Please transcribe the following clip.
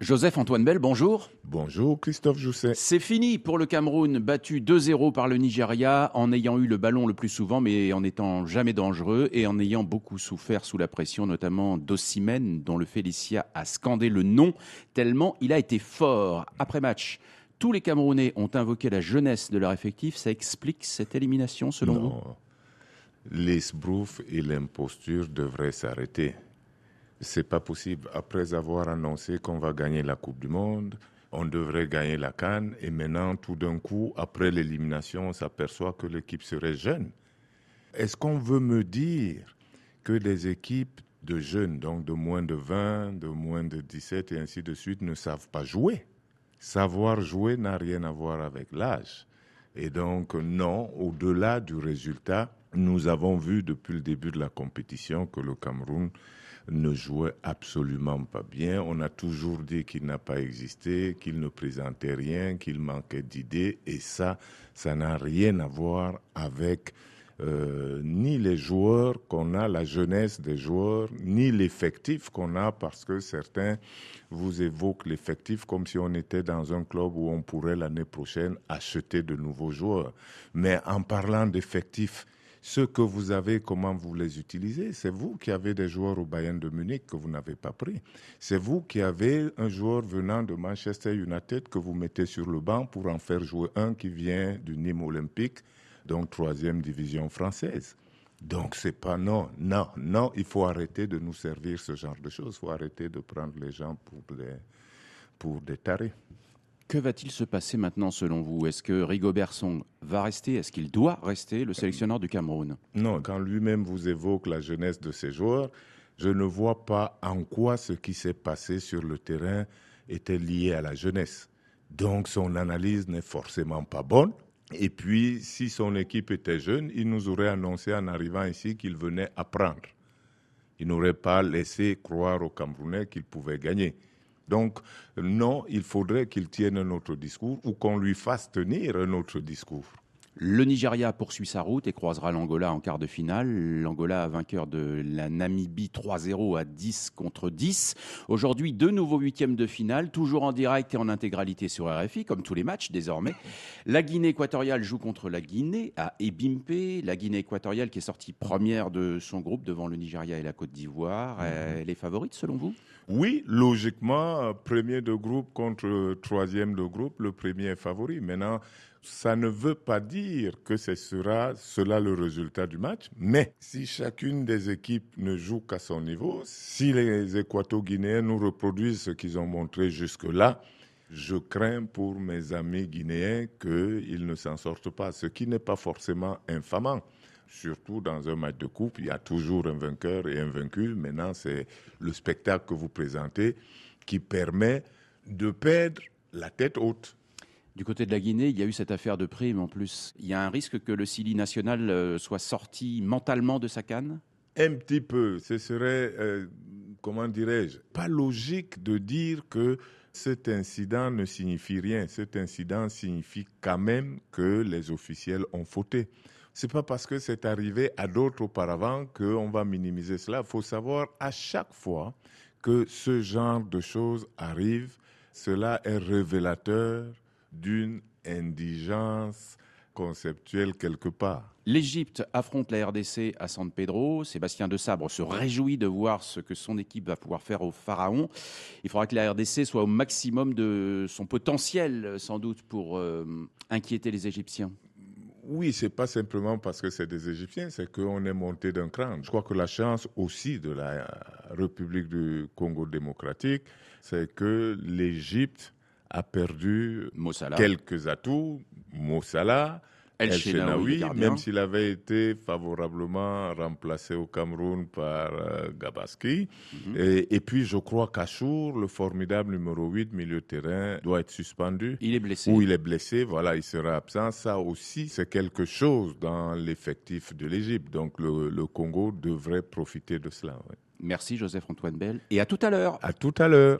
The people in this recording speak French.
Joseph-Antoine Bell, bonjour. Bonjour Christophe Jousset. C'est fini pour le Cameroun, battu 2-0 par le Nigeria en ayant eu le ballon le plus souvent mais en n'étant jamais dangereux et en ayant beaucoup souffert sous la pression, notamment d'Ossimène dont le Félicia a scandé le nom tellement il a été fort. Après match, tous les Camerounais ont invoqué la jeunesse de leur effectif. Ça explique cette élimination selon non. vous? L'esbrouf et l'imposture devraient s'arrêter. C'est pas possible. Après avoir annoncé qu'on va gagner la Coupe du Monde, on devrait gagner la Cannes, et maintenant, tout d'un coup, après l'élimination, on s'aperçoit que l'équipe serait jeune. Est-ce qu'on veut me dire que des équipes de jeunes, donc de moins de 20, de moins de 17 et ainsi de suite, ne savent pas jouer? Savoir jouer n'a rien à voir avec l'âge. Et donc, non, au-delà du résultat, nous avons vu depuis le début de la compétition que le Cameroun ne jouait absolument pas bien. On a toujours dit qu'il n'a pas existé, qu'il ne présentait rien, qu'il manquait d'idées. Et ça, ça n'a rien à voir avec euh, ni les joueurs qu'on a, la jeunesse des joueurs, ni l'effectif qu'on a, parce que certains vous évoquent l'effectif comme si on était dans un club où on pourrait l'année prochaine acheter de nouveaux joueurs. Mais en parlant d'effectifs, ce que vous avez, comment vous les utilisez. C'est vous qui avez des joueurs au Bayern de Munich que vous n'avez pas pris. C'est vous qui avez un joueur venant de Manchester United que vous mettez sur le banc pour en faire jouer un qui vient du Nîmes Olympique, donc troisième division française. Donc c'est pas non, non, non, il faut arrêter de nous servir ce genre de choses. Il faut arrêter de prendre les gens pour des, pour des tarés. Que va-t-il se passer maintenant selon vous? Est-ce que Rigobert Song va rester? Est-ce qu'il doit rester le sélectionneur du Cameroun? Non, quand lui-même vous évoque la jeunesse de ses joueurs, je ne vois pas en quoi ce qui s'est passé sur le terrain était lié à la jeunesse. Donc son analyse n'est forcément pas bonne. Et puis, si son équipe était jeune, il nous aurait annoncé en arrivant ici qu'il venait apprendre. Il n'aurait pas laissé croire aux Camerounais qu'il pouvait gagner. Donc, non, il faudrait qu'il tienne un autre discours ou qu'on lui fasse tenir un autre discours. Le Nigeria poursuit sa route et croisera l'Angola en quart de finale. L'Angola vainqueur de la Namibie 3-0 à 10 contre 10. Aujourd'hui, deux nouveaux huitièmes de finale, toujours en direct et en intégralité sur RFI, comme tous les matchs désormais. La Guinée équatoriale joue contre la Guinée à Ebimpe. La Guinée équatoriale qui est sortie première de son groupe devant le Nigeria et la Côte d'Ivoire. Elle est favorite selon vous? Oui, logiquement, premier de groupe contre troisième de groupe, le premier est favori. Maintenant, ça ne veut pas dire que ce sera cela le résultat du match, mais si chacune des équipes ne joue qu'à son niveau, si les Équato-Guinéens nous reproduisent ce qu'ils ont montré jusque-là, je crains pour mes amis guinéens qu'ils ne s'en sortent pas, ce qui n'est pas forcément infamant. Surtout dans un match de coupe, il y a toujours un vainqueur et un vaincu. Maintenant, c'est le spectacle que vous présentez qui permet de perdre la tête haute. Du côté de la Guinée, il y a eu cette affaire de prime en plus. Il y a un risque que le Sili national euh, soit sorti mentalement de sa canne? Un petit peu. Ce serait, euh, comment dirais-je, pas logique de dire que cet incident ne signifie rien. Cet incident signifie quand même que les officiels ont fauté. C'est pas parce que c'est arrivé à d'autres auparavant qu'on va minimiser cela. Il faut savoir à chaque fois que ce genre de choses arrive, cela est révélateur d'une indigence conceptuelle quelque part. L'Égypte affronte la RDC à San Pedro. Sébastien de Sabre se réjouit de voir ce que son équipe va pouvoir faire au Pharaon. Il faudra que la RDC soit au maximum de son potentiel, sans doute, pour euh, inquiéter les Égyptiens. Oui, c'est pas simplement parce que c'est des Égyptiens, c'est qu'on est monté d'un cran. Je crois que la chance aussi de la République du Congo démocratique, c'est que l'Égypte a perdu Mossala. quelques atouts. Mossala, El, El Shenaoui, même s'il avait été favorablement remplacé au Cameroun par euh, Gabaski. Mm -hmm. et, et, puis, je crois qu'Achour, le formidable numéro 8, milieu de terrain, doit être suspendu. Il est blessé. Ou il est blessé, voilà, il sera absent. Ça aussi, c'est quelque chose dans l'effectif de l'Égypte. Donc, le, le, Congo devrait profiter de cela. Ouais. Merci, Joseph-Antoine Bell. Et à tout à l'heure. À tout à l'heure.